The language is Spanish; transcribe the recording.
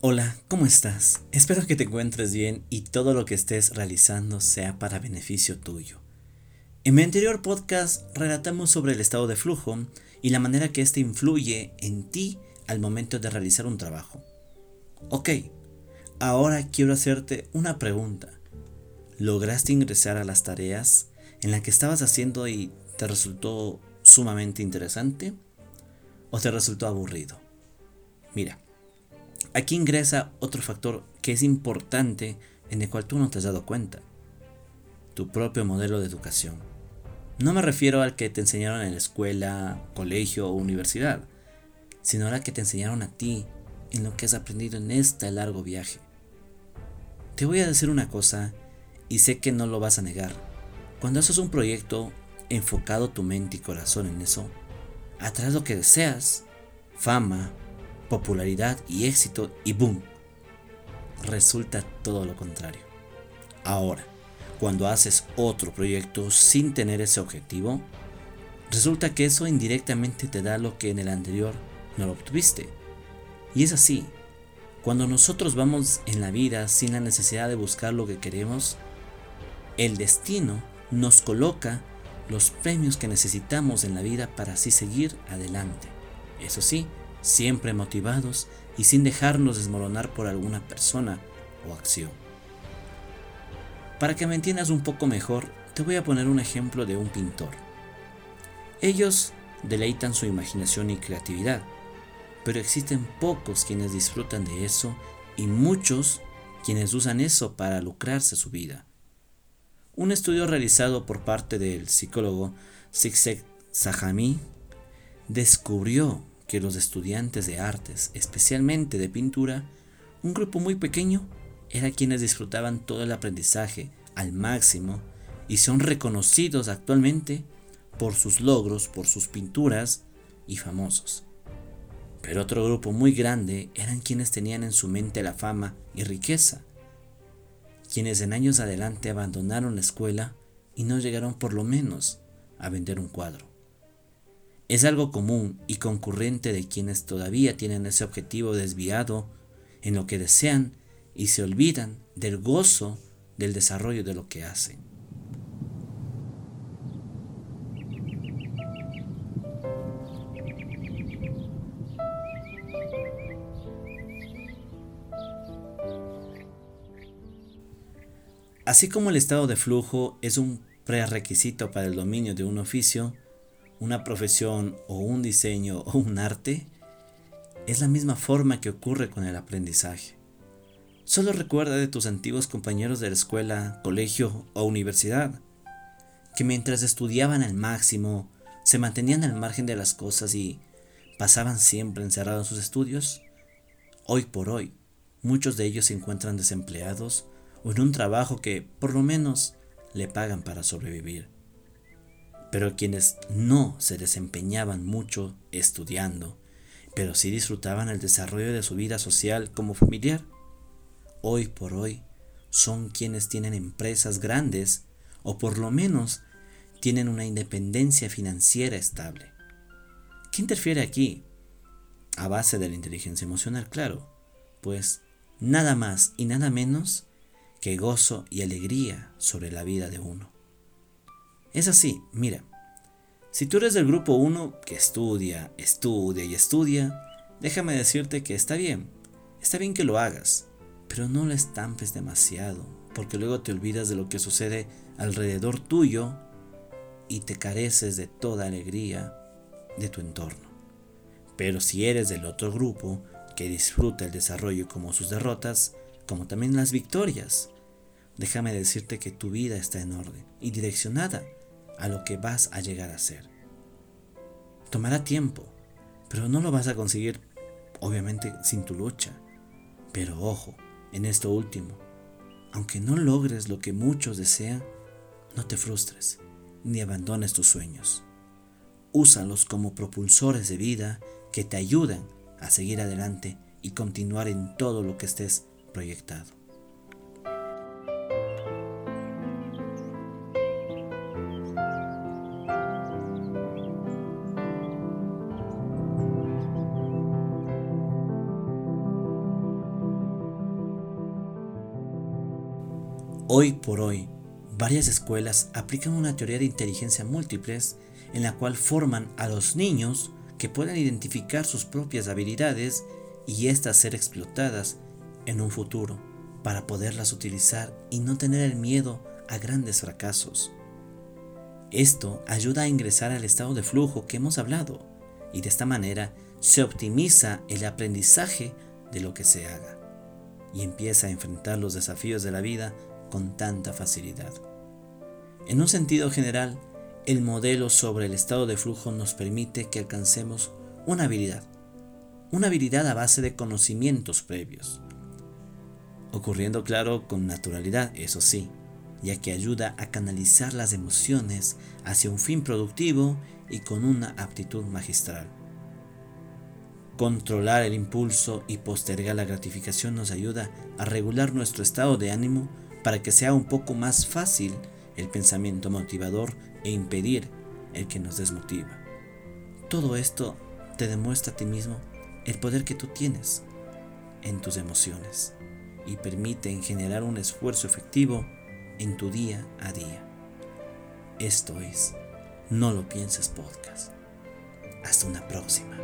Hola, ¿cómo estás? Espero que te encuentres bien y todo lo que estés realizando sea para beneficio tuyo. En mi anterior podcast relatamos sobre el estado de flujo y la manera que éste influye en ti al momento de realizar un trabajo. Ok, ahora quiero hacerte una pregunta. ¿Lograste ingresar a las tareas en las que estabas haciendo y te resultó sumamente interesante? ¿O te resultó aburrido? Mira, Aquí ingresa otro factor que es importante en el cual tú no te has dado cuenta. Tu propio modelo de educación. No me refiero al que te enseñaron en la escuela, colegio o universidad, sino al que te enseñaron a ti en lo que has aprendido en este largo viaje. Te voy a decir una cosa y sé que no lo vas a negar. Cuando haces un proyecto enfocado tu mente y corazón en eso, atrás lo que deseas, fama, popularidad y éxito y boom. Resulta todo lo contrario. Ahora, cuando haces otro proyecto sin tener ese objetivo, resulta que eso indirectamente te da lo que en el anterior no lo obtuviste. Y es así. Cuando nosotros vamos en la vida sin la necesidad de buscar lo que queremos, el destino nos coloca los premios que necesitamos en la vida para así seguir adelante. Eso sí, siempre motivados y sin dejarnos desmoronar por alguna persona o acción. Para que me entiendas un poco mejor, te voy a poner un ejemplo de un pintor. Ellos deleitan su imaginación y creatividad, pero existen pocos quienes disfrutan de eso y muchos quienes usan eso para lucrarse su vida. Un estudio realizado por parte del psicólogo Siksek Sahami descubrió que los estudiantes de artes, especialmente de pintura, un grupo muy pequeño, era quienes disfrutaban todo el aprendizaje al máximo y son reconocidos actualmente por sus logros, por sus pinturas y famosos. Pero otro grupo muy grande eran quienes tenían en su mente la fama y riqueza, quienes en años adelante abandonaron la escuela y no llegaron por lo menos a vender un cuadro. Es algo común y concurrente de quienes todavía tienen ese objetivo desviado en lo que desean y se olvidan del gozo del desarrollo de lo que hacen. Así como el estado de flujo es un prerequisito para el dominio de un oficio, una profesión o un diseño o un arte, es la misma forma que ocurre con el aprendizaje. Solo recuerda de tus antiguos compañeros de la escuela, colegio o universidad, que mientras estudiaban al máximo, se mantenían al margen de las cosas y pasaban siempre encerrados en sus estudios. Hoy por hoy, muchos de ellos se encuentran desempleados o en un trabajo que, por lo menos, le pagan para sobrevivir. Pero quienes no se desempeñaban mucho estudiando, pero sí disfrutaban el desarrollo de su vida social como familiar, hoy por hoy son quienes tienen empresas grandes o por lo menos tienen una independencia financiera estable. ¿Qué interfiere aquí? A base de la inteligencia emocional, claro, pues nada más y nada menos que gozo y alegría sobre la vida de uno. Es así, mira, si tú eres del grupo 1 que estudia, estudia y estudia, déjame decirte que está bien, está bien que lo hagas, pero no lo estampes demasiado, porque luego te olvidas de lo que sucede alrededor tuyo y te careces de toda alegría de tu entorno. Pero si eres del otro grupo que disfruta el desarrollo como sus derrotas, como también las victorias, déjame decirte que tu vida está en orden y direccionada a lo que vas a llegar a ser. Tomará tiempo, pero no lo vas a conseguir obviamente sin tu lucha. Pero ojo, en esto último, aunque no logres lo que muchos desean, no te frustres ni abandones tus sueños. Úsalos como propulsores de vida que te ayudan a seguir adelante y continuar en todo lo que estés proyectado. Hoy por hoy, varias escuelas aplican una teoría de inteligencia múltiples en la cual forman a los niños que puedan identificar sus propias habilidades y éstas ser explotadas en un futuro para poderlas utilizar y no tener el miedo a grandes fracasos. Esto ayuda a ingresar al estado de flujo que hemos hablado y de esta manera se optimiza el aprendizaje de lo que se haga y empieza a enfrentar los desafíos de la vida con tanta facilidad. En un sentido general, el modelo sobre el estado de flujo nos permite que alcancemos una habilidad, una habilidad a base de conocimientos previos, ocurriendo claro con naturalidad, eso sí, ya que ayuda a canalizar las emociones hacia un fin productivo y con una aptitud magistral. Controlar el impulso y postergar la gratificación nos ayuda a regular nuestro estado de ánimo para que sea un poco más fácil el pensamiento motivador e impedir el que nos desmotiva. Todo esto te demuestra a ti mismo el poder que tú tienes en tus emociones y permiten generar un esfuerzo efectivo en tu día a día. Esto es No lo pienses podcast. Hasta una próxima.